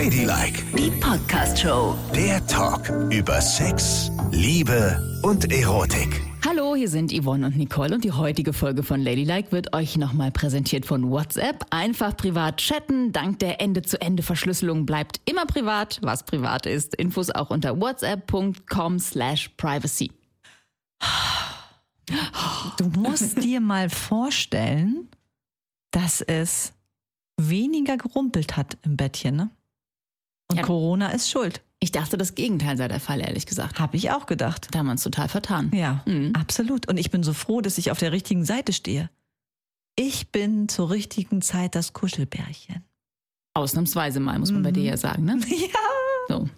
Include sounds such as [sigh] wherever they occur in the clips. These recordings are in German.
Ladylike, Die Podcast-Show. der Talk über Sex, Liebe und Erotik. Hallo, hier sind Yvonne und Nicole und die heutige Folge von Ladylike wird euch nochmal präsentiert von WhatsApp. Einfach privat chatten. Dank der Ende-zu-Ende-Verschlüsselung bleibt immer privat, was privat ist. Infos auch unter whatsapp.com slash privacy. Du musst dir mal vorstellen, dass es weniger gerumpelt hat im Bettchen, ne? Und Ja. Corona ist schuld. Ich dachte, das Gegenteil sei der Fall, ehrlich gesagt. Habe ich auch gedacht. Da haben wir uns total vertan. Ja, Mhm. absolut. Und ich bin so froh, dass ich auf der richtigen Seite stehe. Ich bin zur richtigen Zeit das Kuschelbärchen. Ausnahmsweise mal, muss man bei dir ja sagen, ne? [laughs] Ja. So.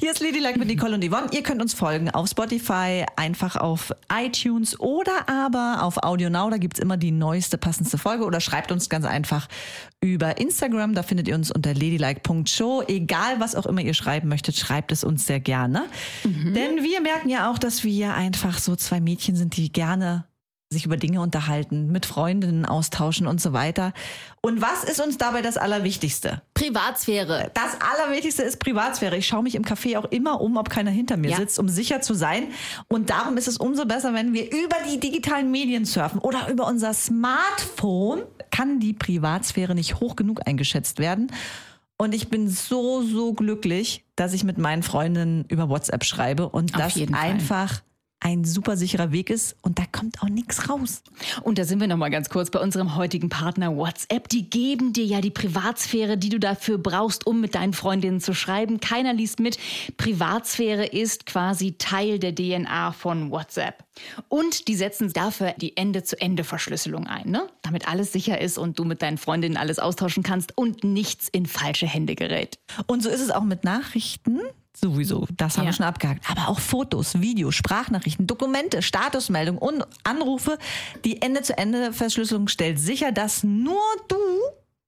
Hier ist Ladylike mit Nicole und Yvonne. Ihr könnt uns folgen auf Spotify, einfach auf iTunes oder aber auf Audio Now. Da gibt's immer die neueste, passendste Folge. Oder schreibt uns ganz einfach über Instagram. Da findet ihr uns unter ladylike.show. Egal, was auch immer ihr schreiben möchtet, schreibt es uns sehr gerne. Denn wir merken ja auch, dass wir einfach so zwei Mädchen sind, die gerne sich über Dinge unterhalten, mit Freundinnen austauschen und so weiter. Und was ist uns dabei das Allerwichtigste? Privatsphäre. Das Allerwichtigste ist Privatsphäre. Ich schaue mich im Café auch immer um, ob keiner hinter mir Ja. sitzt, um sicher zu sein. Und darum ist es umso besser, wenn wir über die digitalen Medien surfen oder über unser Smartphone. Kann die Privatsphäre nicht hoch genug eingeschätzt werden. Und ich bin so, so glücklich, dass ich mit meinen Freundinnen über WhatsApp schreibe und Auf das einfach ein super sicherer Weg ist und da kommt auch nichts raus. Und da sind wir noch mal ganz kurz bei unserem heutigen Partner WhatsApp. Die geben dir ja die Privatsphäre, die du dafür brauchst, um mit deinen Freundinnen zu schreiben. Keiner liest mit. Privatsphäre ist quasi Teil der DNA von WhatsApp. Und die setzen dafür die Ende-zu-Ende-Verschlüsselung ein, ne? Damit alles sicher ist und du mit deinen Freundinnen alles austauschen kannst und nichts in falsche Hände gerät. Und so ist es auch mit Nachrichten. Sowieso, das haben Ja. wir schon abgehakt. Aber auch Fotos, Videos, Sprachnachrichten, Dokumente, Statusmeldungen und Anrufe. Die Ende-zu-Ende-Verschlüsselung stellt sicher, dass nur du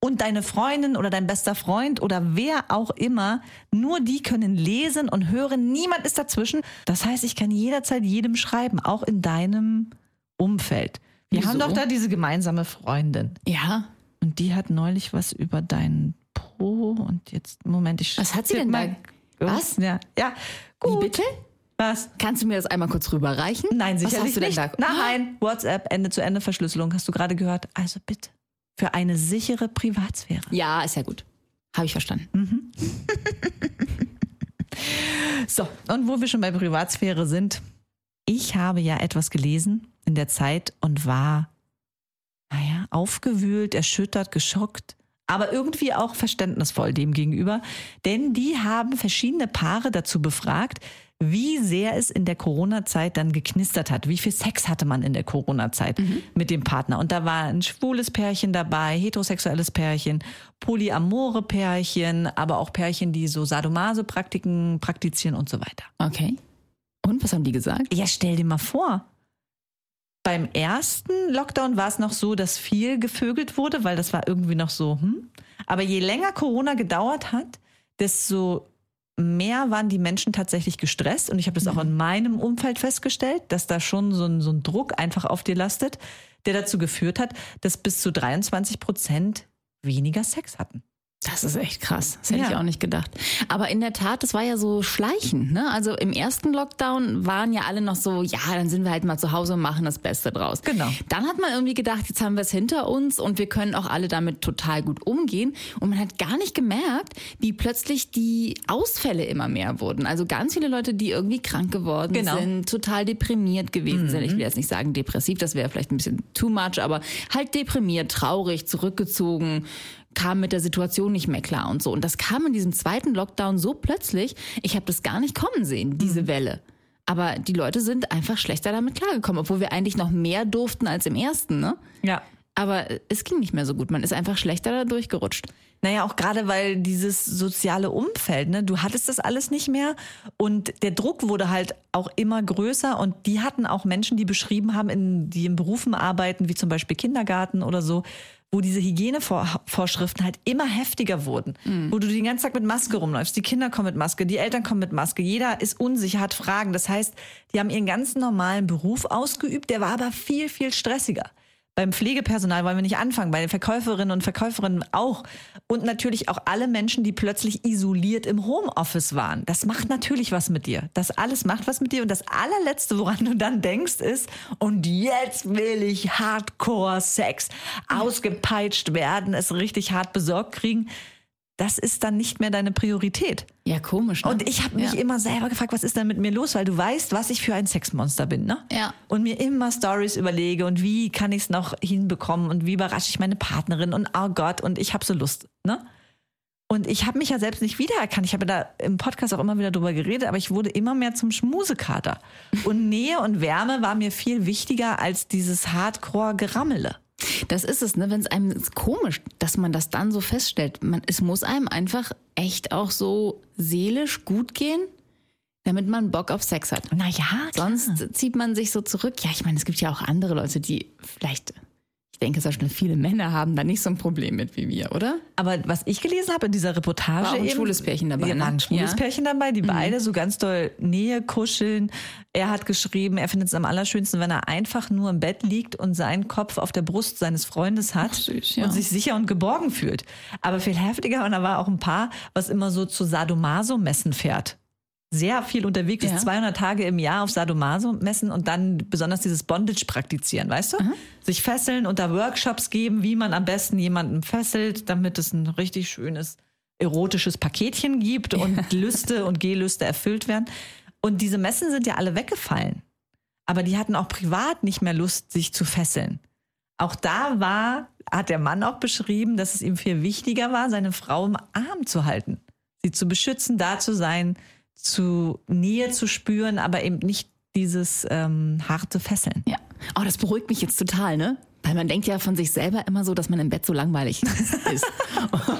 und deine Freundin oder dein bester Freund oder wer auch immer, nur die können lesen und hören. Niemand ist dazwischen. Das heißt, ich kann jederzeit jedem schreiben, auch in deinem Umfeld. Wir Wieso? haben doch da diese gemeinsame Freundin. Ja. Und die hat neulich was über deinen Po und jetzt, Moment, ich. Was hat sie denn mal- da? Was? Ja, ja. Gut. Wie bitte? Was? Kannst du mir das einmal kurz rüberreichen? Nein, Was sicherlich hast du denn nicht. da? Nein, WhatsApp, Ende-zu-Ende-Verschlüsselung, hast du gerade gehört. Also bitte. Für eine sichere Privatsphäre. Ja, ist ja gut. Habe ich verstanden. [laughs] So, und wo wir schon bei Privatsphäre sind, ich habe ja etwas gelesen in der Zeit und war, naja, aufgewühlt, erschüttert, geschockt, aber irgendwie auch verständnisvoll dem gegenüber. Denn die haben verschiedene Paare dazu befragt, wie sehr es in der Corona-Zeit dann geknistert hat. Wie viel Sex hatte man in der Corona-Zeit mit dem Partner? Und da war ein schwules Pärchen dabei, heterosexuelles Pärchen, polyamore Pärchen, aber auch Pärchen, die so Sadomaso-Praktiken praktizieren und so weiter. Okay. Und was haben die gesagt? Ja, stell dir mal vor. Beim ersten Lockdown war es noch so, dass viel gevögelt wurde, weil das war irgendwie noch so, hm. Aber je länger Corona gedauert hat, desto mehr waren die Menschen tatsächlich gestresst. Und ich habe das auch in meinem Umfeld festgestellt, dass da schon so ein, so ein Druck einfach auf dir lastet, der dazu geführt hat, dass bis zu 23 Prozent weniger Sex hatten. Das ist echt krass. Das hätte Ja. ich auch nicht gedacht. Aber in der Tat, das war ja so schleichend. Ne? Also im ersten Lockdown waren ja alle noch so, ja, dann sind wir halt mal zu Hause und machen das Beste draus. Genau. Dann hat man irgendwie gedacht, jetzt haben wir es hinter uns und wir können auch alle damit total gut umgehen. Und man hat gar nicht gemerkt, wie plötzlich die Ausfälle immer mehr wurden. Also ganz viele Leute, die irgendwie krank geworden Genau. Mhm. sind, total deprimiert gewesen sind. Ich will jetzt nicht sagen depressiv, das wäre vielleicht ein bisschen too much, aber halt deprimiert, traurig, zurückgezogen, kam mit der Situation nicht mehr klar und so. Und das kam in diesem zweiten Lockdown so plötzlich, ich habe das gar nicht kommen sehen, diese Welle. Aber die Leute sind einfach schlechter damit klargekommen, obwohl wir eigentlich noch mehr durften als im ersten, ne? Ja. Aber es ging nicht mehr so gut. Man ist einfach schlechter da durchgerutscht. Naja, auch gerade weil dieses soziale Umfeld, ne, du hattest das alles nicht mehr und der Druck wurde halt auch immer größer und die hatten auch Menschen, die beschrieben haben, in, die in Berufen arbeiten, wie zum Beispiel Kindergarten oder so, wo diese Hygienevorschriften halt immer heftiger wurden, wo du den ganzen Tag mit Maske rumläufst, die Kinder kommen mit Maske, die Eltern kommen mit Maske, jeder ist unsicher, hat Fragen. Das heißt, die haben ihren ganzen normalen Beruf ausgeübt, der war aber viel, viel stressiger. Beim Pflegepersonal wollen wir nicht anfangen, bei den Verkäuferinnen und Verkäuferinnen auch. Und natürlich auch alle Menschen, die plötzlich isoliert im Homeoffice waren. Das macht natürlich was mit dir. Das alles macht was mit dir. Und das allerletzte, woran du dann denkst, ist, und jetzt will ich Hardcore-Sex, ausgepeitscht werden, es richtig hart besorgt kriegen das ist dann nicht mehr deine Priorität. Ja, komisch. Ne? Und ich habe mich ja. immer selber gefragt, was ist denn mit mir los? Weil du weißt, was ich für ein Sexmonster bin, ne? Ja. Und mir immer Stories überlege und wie kann ich es noch hinbekommen und wie überrasche ich meine Partnerin und oh Gott und ich habe so Lust, ne? Und ich habe mich ja selbst nicht wiedererkannt. Ich habe da im Podcast auch immer wieder drüber geredet, aber ich wurde immer mehr zum Schmusekater. Und [laughs] Nähe und Wärme war mir viel wichtiger als dieses Hardcore-Gerammele. Das ist es, ne? Wenn es einem ist komisch, dass man das dann so feststellt. Man, es muss einem einfach echt auch so seelisch gut gehen, damit man Bock auf Sex hat. Naja, Sonst zieht man sich so zurück. Ja, ich meine, es gibt ja auch andere Leute, die vielleicht ich denke, so schnell viele Männer haben da nicht so ein Problem mit wie wir, oder? Aber was ich gelesen habe in dieser Reportage. War auch ein eben, schwules Pärchen dabei, Ja, ne? ein schwules Ja. Mhm. Pärchen dabei, die beide so ganz doll Nähe kuscheln. Er hat geschrieben, er findet es am allerschönsten, wenn er einfach nur im Bett liegt und seinen Kopf auf der Brust seines Freundes hat Ach, süß, ja. und sich sicher und geborgen fühlt. Aber viel heftiger, und da war auch ein Paar, was immer so zu Sadomaso-Messen fährt. Sehr viel unterwegs Ja. ist, 200 Tage im Jahr auf Sadomaso-Messen und dann besonders dieses Bondage praktizieren, weißt du? Sich fesseln und da Workshops geben, wie man am besten jemanden fesselt, damit es ein richtig schönes erotisches Paketchen gibt und [laughs] Lüste und Gelüste erfüllt werden. Und diese Messen sind ja alle weggefallen. Aber die hatten auch privat nicht mehr Lust, sich zu fesseln. Auch da war, hat der Mann auch beschrieben, dass es ihm viel wichtiger war, seine Frau im Arm zu halten, sie zu beschützen, da zu sein, zu Nähe zu spüren, aber eben nicht dieses ähm, harte Fesseln. Ja. Oh, das beruhigt mich jetzt total, ne? Weil man denkt ja von sich selber immer so, dass man im Bett so langweilig [laughs] ist.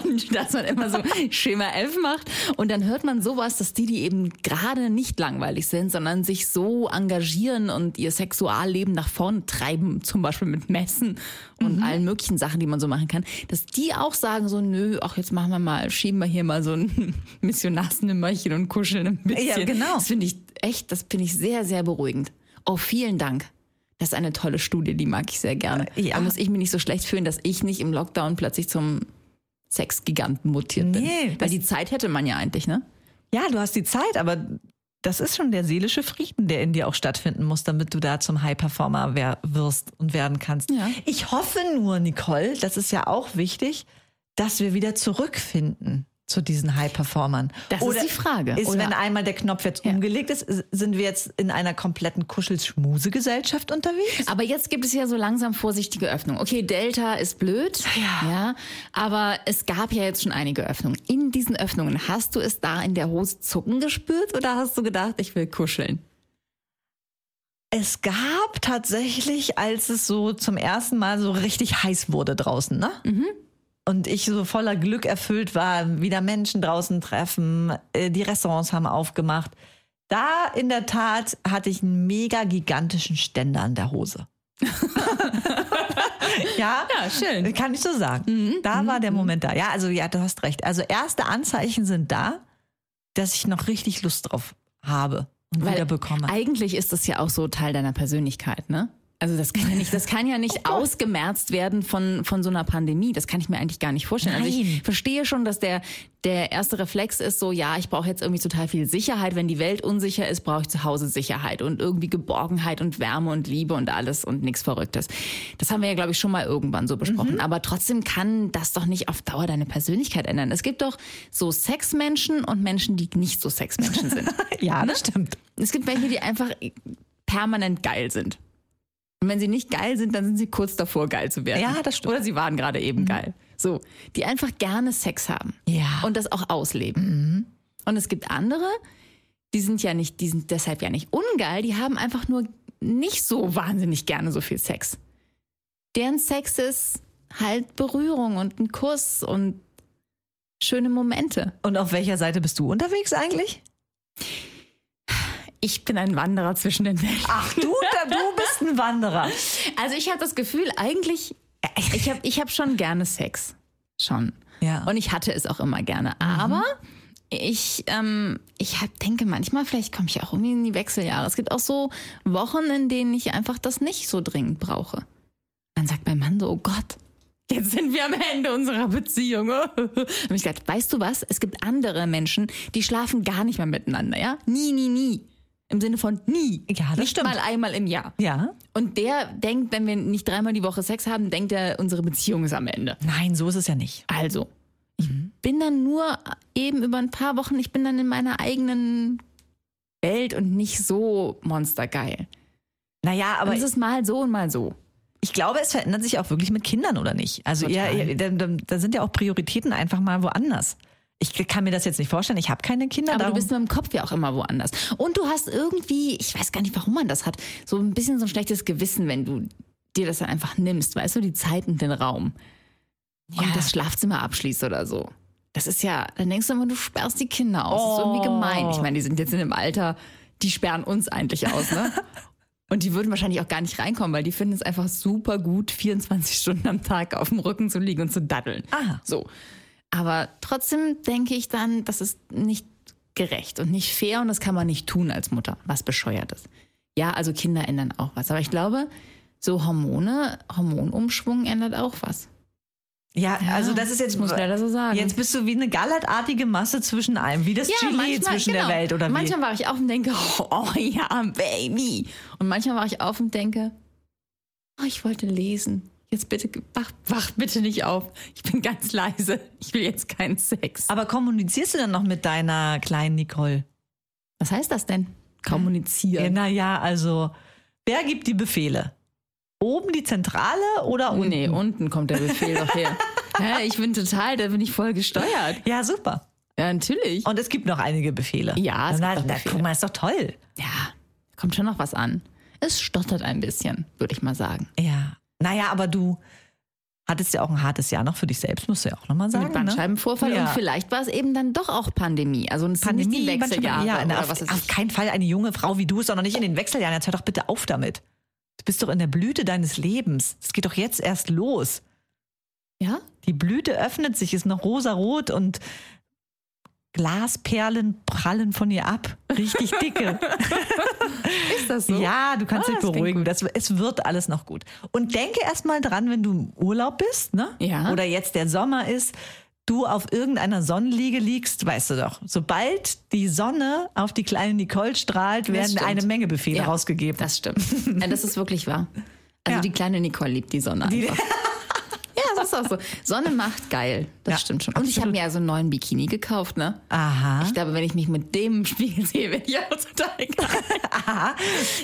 Und dass man immer so Schema 11 macht. Und dann hört man sowas, dass die, die eben gerade nicht langweilig sind, sondern sich so engagieren und ihr Sexualleben nach vorne treiben, zum Beispiel mit Messen und allen möglichen Sachen, die man so machen kann, dass die auch sagen so, nö, ach, jetzt machen wir mal, schieben wir hier mal so ein [laughs] Missionarsnimmerchen und kuscheln ein bisschen. Ja, genau. Das finde ich echt, das finde ich sehr, sehr beruhigend. Oh, vielen Dank. Das ist eine tolle Studie, die mag ich sehr gerne. Äh, ja. Da muss ich mich nicht so schlecht fühlen, dass ich nicht im Lockdown plötzlich zum Sexgiganten mutiert bin. Nee, Weil die Zeit hätte man ja eigentlich, ne? Ja, du hast die Zeit, aber das ist schon der seelische Frieden, der in dir auch stattfinden muss, damit du da zum High-Performer wer- wirst und werden kannst. Ja. Ich hoffe nur, Nicole, das ist ja auch wichtig, dass wir wieder zurückfinden zu diesen High-Performern. Das ist die Frage. Ist, Oder- wenn einmal der Knopf jetzt Ja. umgelegt ist, sind wir jetzt in einer kompletten Kuschelschmuse-Gesellschaft unterwegs? Aber jetzt gibt es ja so langsam vorsichtige Öffnungen. Okay, Delta ist blöd, Ja. ja, aber es gab ja jetzt schon einige Öffnungen. In diesen Öffnungen, hast du es da in der Hose zucken gespürt oder hast du gedacht, ich will kuscheln? Es gab tatsächlich, als es so zum ersten Mal so richtig heiß wurde draußen, ne? Und ich so voller Glück erfüllt war, wieder Menschen draußen treffen, äh, die Restaurants haben aufgemacht. Da in der Tat hatte ich einen mega gigantischen Ständer an der Hose. [laughs] ja, Ja, schön. kann ich so sagen. Da war der Moment da. Ja, also ja, du hast recht. Also erste Anzeichen sind da, dass ich noch richtig Lust drauf habe und wieder bekomme. Eigentlich ist das ja auch so Teil deiner Persönlichkeit, ne? Also das kann ja nicht, das kann ja nicht [laughs] ausgemerzt werden von, von so einer Pandemie. Das kann ich mir eigentlich gar nicht vorstellen. Also ich Nein. verstehe schon, dass der, der erste Reflex ist so, ja, ich brauche jetzt irgendwie total viel Sicherheit. Wenn die Welt unsicher ist, brauche ich zu Hause Sicherheit und irgendwie Geborgenheit und Wärme und Liebe und alles und nichts Verrücktes. Das haben wir ja, glaube ich, schon mal irgendwann so besprochen. Mhm. Aber trotzdem kann das doch nicht auf Dauer deine Persönlichkeit ändern. Es gibt doch so Sexmenschen und Menschen, die nicht so Sexmenschen sind. [laughs] ja, das stimmt. Es gibt welche, die einfach permanent geil sind. Und wenn sie nicht geil sind, dann sind sie kurz davor, geil zu werden. Ja, das stimmt. Oder sie waren gerade eben geil. So, die einfach gerne Sex haben. Ja. Und das auch ausleben. Und es gibt andere, die sind ja nicht, die sind deshalb ja nicht ungeil, die haben einfach nur nicht so wahnsinnig gerne so viel Sex. Deren Sex ist halt Berührung und ein Kuss und schöne Momente. Und auf welcher Seite bist du unterwegs eigentlich? Ich bin ein Wanderer zwischen den Welten. Ach, du, da, du [laughs] bist ein Wanderer. Also ich habe das Gefühl, eigentlich, ich habe ich hab schon gerne Sex. Schon. Ja. Und ich hatte es auch immer gerne. Aber ich, ähm, ich hab, denke manchmal, vielleicht komme ich auch irgendwie in die Wechseljahre. Es gibt auch so Wochen, in denen ich einfach das nicht so dringend brauche. Dann sagt mein Mann so, oh Gott, jetzt sind wir am Ende unserer Beziehung. [laughs] Habe ich gesagt, weißt du was? Es gibt andere Menschen, die schlafen gar nicht mehr miteinander, ja? Nie, nie, nie. Im Sinne von nie. Ja, das nicht stimmt. mal einmal im Jahr. Ja. Und der denkt, wenn wir nicht dreimal die Woche Sex haben, denkt er, unsere Beziehung ist am Ende. Nein, so ist es ja nicht. Also, ich bin dann nur eben über ein paar Wochen, ich bin dann in meiner eigenen Welt und nicht so monstergeil. Naja, Aber aber es ist mal so und mal so. ich glaube, es verändert sich auch wirklich mit Kindern, oder nicht? Also Total. ja, da, da sind ja auch Prioritäten einfach mal woanders. Ich kann mir das jetzt nicht vorstellen. Ich habe keine Kinder. Aber darum, du bist nur im Kopf ja auch immer woanders. Und du hast irgendwie, ich weiß gar nicht, warum man das hat, so ein bisschen so ein schlechtes Gewissen, wenn du dir das dann einfach nimmst, weißt du, die Zeit und den Raum. Ja. Und das Schlafzimmer abschließt oder so. Das ist ja, dann denkst du immer, du sperrst die Kinder aus. Das ist irgendwie gemein. Ich meine, die sind jetzt in einem Alter, die sperren uns eigentlich aus, ne? [laughs] Und die würden wahrscheinlich auch gar nicht reinkommen, weil die finden es einfach super gut, 24 Stunden am Tag auf dem Rücken zu liegen und zu daddeln. Ah. So. Aber trotzdem denke ich dann, das ist nicht gerecht und nicht fair und das kann man nicht tun als Mutter, was bescheuert ist. Ja, also Kinder ändern auch was. Aber ich glaube, so Hormone, Hormonumschwung ändert auch was. ja, also das ist jetzt muss leider so sagen. Jetzt bist du wie eine gallertartige Masse zwischen allem, wie das Gelee zwischen der Welt oder wie? genau. Manchmal war ich auf und denke, [laughs] oh ja, Baby. Und manchmal war ich auf und denke, oh, ich wollte lesen. Jetzt bitte, wach, wach bitte nicht auf. Ich bin ganz leise. Ich will jetzt keinen Sex. Aber kommunizierst du dann noch mit deiner kleinen Nicole? Was heißt das denn? Kommunizieren. Ja, naja, also wer gibt die Befehle? Oben die Zentrale oder unten? Nee, unten kommt der Befehl doch her. [laughs] Hä, ich bin total, da bin ich voll gesteuert. Ja, super. Ja, natürlich. Und es gibt noch einige Befehle. Ja, es na, gibt noch Befehle. guck mal, ist doch toll. Ja, kommt schon noch was an. Es stottert ein bisschen, würde ich mal sagen. Ja. Naja, aber du hattest ja auch ein hartes Jahr noch für dich selbst, musst du ja auch nochmal sagen. Mit Bandscheibenvorfall ne? und Ja. vielleicht war es eben dann doch auch Pandemie. Also es sind Pandemie, Wechseljahre ja, na, auf, was ist auf keinen Fall eine junge Frau wie du ist, doch noch nicht in den Wechseljahren. Jetzt hör doch bitte auf damit. Du bist doch in der Blüte deines Lebens. Es geht doch jetzt erst los. Ja? Die Blüte öffnet sich, ist noch rosarot und Glasperlen prallen von ihr ab. Richtig dicke. [laughs] Ist das so? Ja, du kannst Ah, dich beruhigen. Das, es wird alles noch gut. Und denke erst mal dran, wenn du im Urlaub bist, ne? Ja. Oder jetzt der Sommer ist, du auf irgendeiner Sonnenliege liegst, weißt du doch. Sobald die Sonne auf die kleine Nicole strahlt, werden eine Menge Befehle Ja, rausgegeben. Das stimmt. Ja, das ist wirklich wahr. [laughs] Also Ja. die kleine Nicole liebt die Sonne Die- einfach. ja, [laughs] das ist auch so. Sonne macht geil. Das Ja, stimmt schon. Und ich absolut. habe mir ja so einen neuen Bikini gekauft, ne? Aha. Ich glaube, wenn ich mich mit dem im Spiegel sehe, werde ich auch total geil. [laughs] Aha.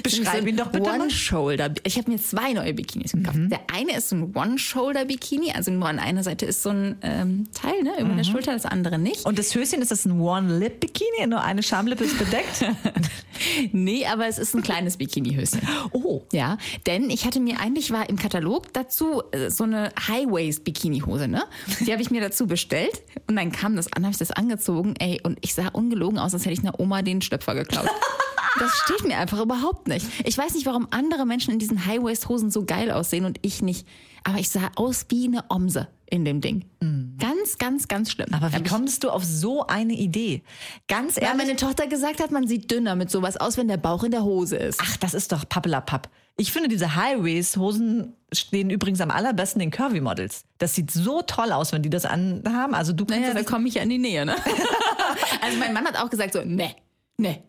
Beschreib ihn doch bitte. Mhm. One-Shoulder. Ich habe mir zwei neue Bikinis gekauft. Der eine ist so ein One-Shoulder-Bikini, also nur an einer Seite ist so ein ähm, Teil, ne, über der Schulter, das andere nicht. Mhm. Und das Höschen, ist das ein One-Lip-Bikini? Nur eine Schamlippe ist bedeckt? [laughs] Nee, aber es ist ein kleines Bikini-Höschen. oh. Ja, denn ich hatte mir eigentlich war im Katalog dazu äh, so eine High-Waist-Bikini-Hose, ne? Die habe ich mir dazu bestellt und dann kam das an, habe ich das angezogen, ey, und ich sah ungelogen aus, als hätte ich einer Oma den Stöpfer geklaut. [laughs] Das steht mir einfach überhaupt nicht. Ich weiß nicht, warum andere Menschen in diesen High-Waist-Hosen so geil aussehen und ich nicht. Aber ich sah aus wie eine Omse in dem Ding. Ganz, ganz, ganz schlimm. Aber wie kommst du auf so eine Idee? Ganz Weil ehrlich. meine Tochter gesagt hat, man sieht dünner mit sowas aus, wenn der Bauch in der Hose ist. Ach, das ist doch Pappelapapp. Ich finde, diese High-Waist-Hosen stehen übrigens am allerbesten den Curvy-Models. Das sieht so toll aus, wenn die das anhaben. Also du Naja, da komme ich ja in die Nähe, ne? [laughs] also mein Mann hat auch gesagt so, ne, ne,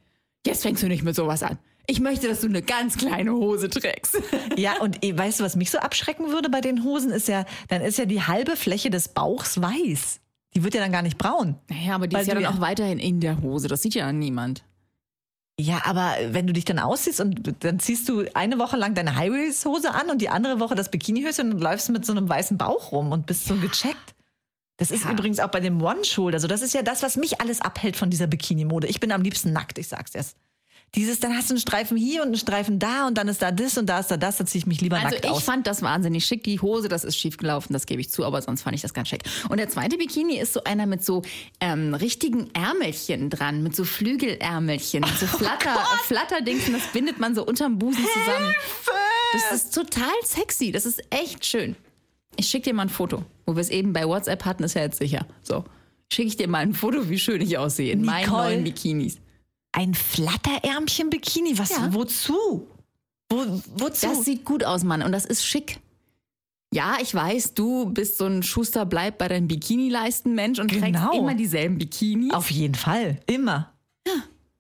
jetzt fängst du nicht mit sowas an. Ich möchte, dass du eine ganz kleine Hose trägst. [laughs] Ja, und eh, weißt du, was mich so abschrecken würde bei den Hosen, ist ja, dann ist ja die halbe Fläche des Bauchs weiß. Die wird ja dann gar nicht braun. Naja, aber die ist ja dann auch weiterhin in der Hose. Das sieht ja niemand. Ja, aber wenn du dich dann ausziehst und dann ziehst du eine Woche lang deine High-Waist-Hose an und die andere Woche das Bikini-Höschen und läufst mit so einem weißen Bauch rum und bist so gecheckt. Das ist Ja. übrigens auch bei dem One-Shoulder. Also das ist ja das, was mich alles abhält von dieser Bikini-Mode. Ich bin am liebsten nackt, ich sag's erst. Dieses, dann hast du einen Streifen hier und einen Streifen da und dann ist da das und da ist da das, da ziehe ich mich lieber Also nackt ich aus. fand das wahnsinnig schick. Die Hose, das ist schief gelaufen, das gebe ich zu, aber sonst fand ich das ganz schick. Und der zweite Bikini ist so einer mit so ähm, richtigen Ärmelchen dran, mit so Flügelärmelchen, mit so Flatter, Flatterdings und das bindet man so unterm Busen zusammen. Das ist total sexy, das ist echt schön. Ich schicke dir mal ein Foto, wo wir es eben bei WhatsApp hatten, ist ja jetzt sicher. So, schicke ich dir mal ein Foto, wie schön ich aussehe in meinen Nicole. neuen Bikinis. Ein Flatterärmchen-Bikini, was, Ja. wozu? Wo, wozu? Das sieht gut aus, Mann, und das ist schick. Ja, ich weiß, du bist so ein Schuster, bleib bei deinen Bikini-Leisten-Mensch und trägst Genau. immer dieselben Bikinis. Auf jeden Fall. Immer.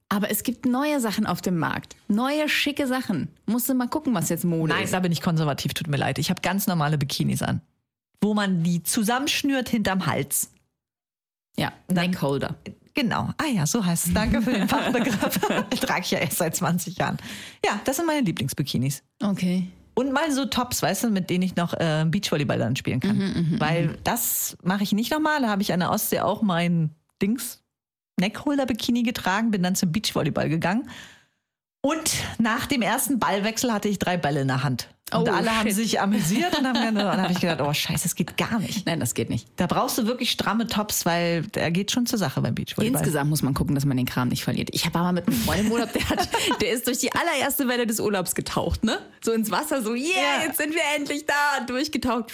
Aber es gibt neue Sachen auf dem Markt. Neue, schicke Sachen. Musst du mal gucken, was jetzt Mode Nein, ist. da bin ich konservativ, tut mir leid. Ich habe ganz normale Bikinis an. Wo man die zusammenschnürt hinterm Hals. Ja, Neckholder. Genau. Ah ja, so heißt es. Danke für den [laughs] Fachbegriff. Trage ich ja erst seit 20 Jahren. Ja, das sind meine Lieblingsbikinis. Okay. Und mal so Tops, weißt du, mit denen ich noch äh, Beachvolleyball dann spielen kann. Weil das mache ich nicht nochmal. Da habe ich an der Ostsee auch mein Dings Neckholder-Bikini getragen, bin dann zum Beachvolleyball gegangen. Und nach dem ersten Ballwechsel hatte ich drei Bälle in der Hand. Und Oh, alle haben shit. sich amüsiert und haben dann, dann habe ich gedacht, oh scheiße, das geht gar nicht. Nein, das geht nicht. Da brauchst du wirklich stramme Tops, weil der geht schon zur Sache beim Beachvolleyball. Insgesamt muss man gucken, dass man den Kram nicht verliert. Ich habe mal mit einem Freund im Urlaub, der, hat, der ist durch die allererste Welle des Urlaubs getaucht, ne? So ins Wasser, so, yeah, Ja. jetzt sind wir endlich da, durchgetaucht.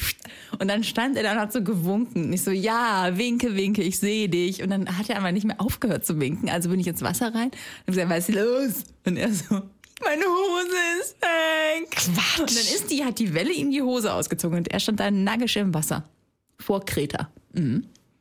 Und dann stand er da und hat so gewunken. Und ich so, ja, winke, winke, ich sehe dich. Und dann hat er aber nicht mehr aufgehört zu winken. Also bin ich ins Wasser rein und hab gesagt, was ist los? Und er so, meine Hose ist weg. Quatsch. Und dann ist die, hat die Welle ihm die Hose ausgezogen und er stand da nagisch im Wasser. Vor Kreta.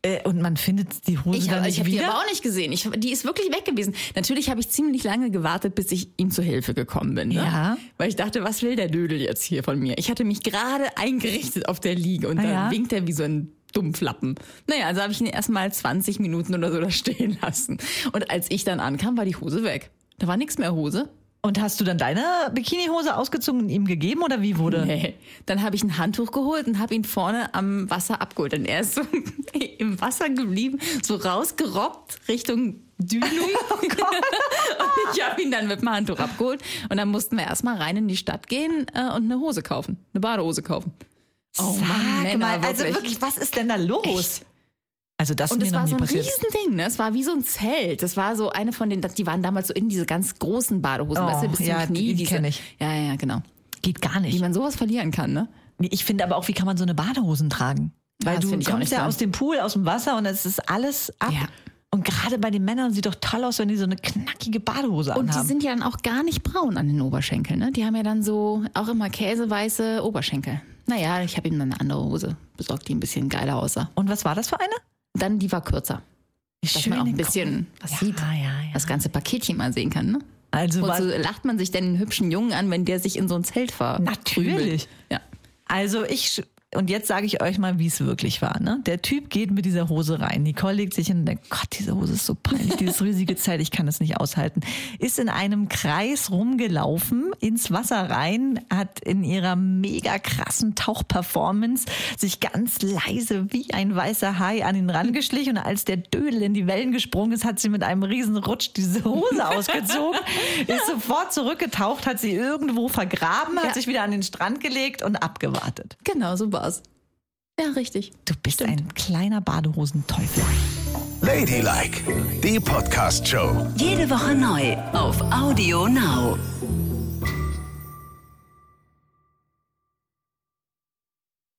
Äh, und man findet die Hose Ich dann habe nicht hab die wieder. aber auch nicht gesehen. Ich, die ist wirklich weg gewesen. Natürlich habe ich ziemlich lange gewartet, bis ich ihm zur Hilfe gekommen bin. Ne? Ja. Weil ich dachte, was will der Dödel jetzt hier von mir? Ich hatte mich gerade eingerichtet auf der Liege und Ah, da ja? winkt er wie so ein Dummflappen. Naja, also habe ich ihn erstmal 20 Minuten oder so da stehen lassen. Und als ich dann ankam, war die Hose weg. Da war nichts mehr Hose. Und hast du dann deine Bikinihose ausgezogen und ihm gegeben oder wie wurde? Nee. Dann habe ich ein Handtuch geholt und habe ihn vorne am Wasser abgeholt. Und er ist so [laughs] im Wasser geblieben, so rausgerobbt Richtung Dünung. [laughs] [laughs] und ich habe ihn dann mit dem Handtuch abgeholt. Und dann mussten wir erstmal rein in die Stadt gehen äh, und eine Hose kaufen. Eine Badehose kaufen. Oh Mann, Männer, mal, also wirklich. wirklich, was ist denn da los? Echt? Also das Und ist es war so ein passiert. Riesending, ne? Es war wie so ein Zelt. Das war so eine von den, die waren damals so in diese ganz großen Badehosen, Oh, weißt du, bis ja, zum Knie. die- die diese, kenn ich. Ja, ja, genau. Geht gar Wie nicht. man sowas verlieren kann, ne? Ich finde aber auch, wie kann man so eine Badehosen tragen? Weil das du kommst ja toll. aus dem Pool, aus dem Wasser und es ist alles ab. Ja. Und gerade bei den Männern sieht doch toll aus, wenn die so eine knackige Badehose Und die anhaben. sind ja dann auch gar nicht braun an den Oberschenkeln. Ne? Die haben ja dann so auch immer käseweiße Oberschenkel. Naja, ich habe ihm dann eine andere Hose besorgt, die ein bisschen geiler aussah. und was war das für eine? Dann die war kürzer, dass man auch ein bisschen was ja, sieht. Ja, ja. Das ganze Paketchen mal sehen kann. Ne? Also so lacht man sich denn einen hübschen Jungen an, wenn der sich in so ein Zelt ver Natürlich. Ja. Also ich und jetzt sage ich euch mal, wie es wirklich war. Ne? Der Typ geht mit dieser Hose rein. Nicole legt sich hin und denkt, Gott, diese Hose ist so peinlich, dieses [laughs] riesige Zelt, ich kann das nicht aushalten. Ist in einem Kreis rumgelaufen, ins Wasser rein, hat in ihrer mega krassen Tauchperformance sich ganz leise wie ein weißer Hai an ihn rangeschlichen und als der Dödel in die Wellen gesprungen ist, hat sie mit einem riesen Rutsch diese Hose ausgezogen, [laughs] ist sofort zurückgetaucht, hat sie irgendwo vergraben, hat Ja. sich wieder an den Strand gelegt und abgewartet. Genau, so war's. Ja, richtig. Du bist ein kleiner Badehosenteufel. Ladylike, die Podcast-Show. Jede Woche neu auf Audio Now.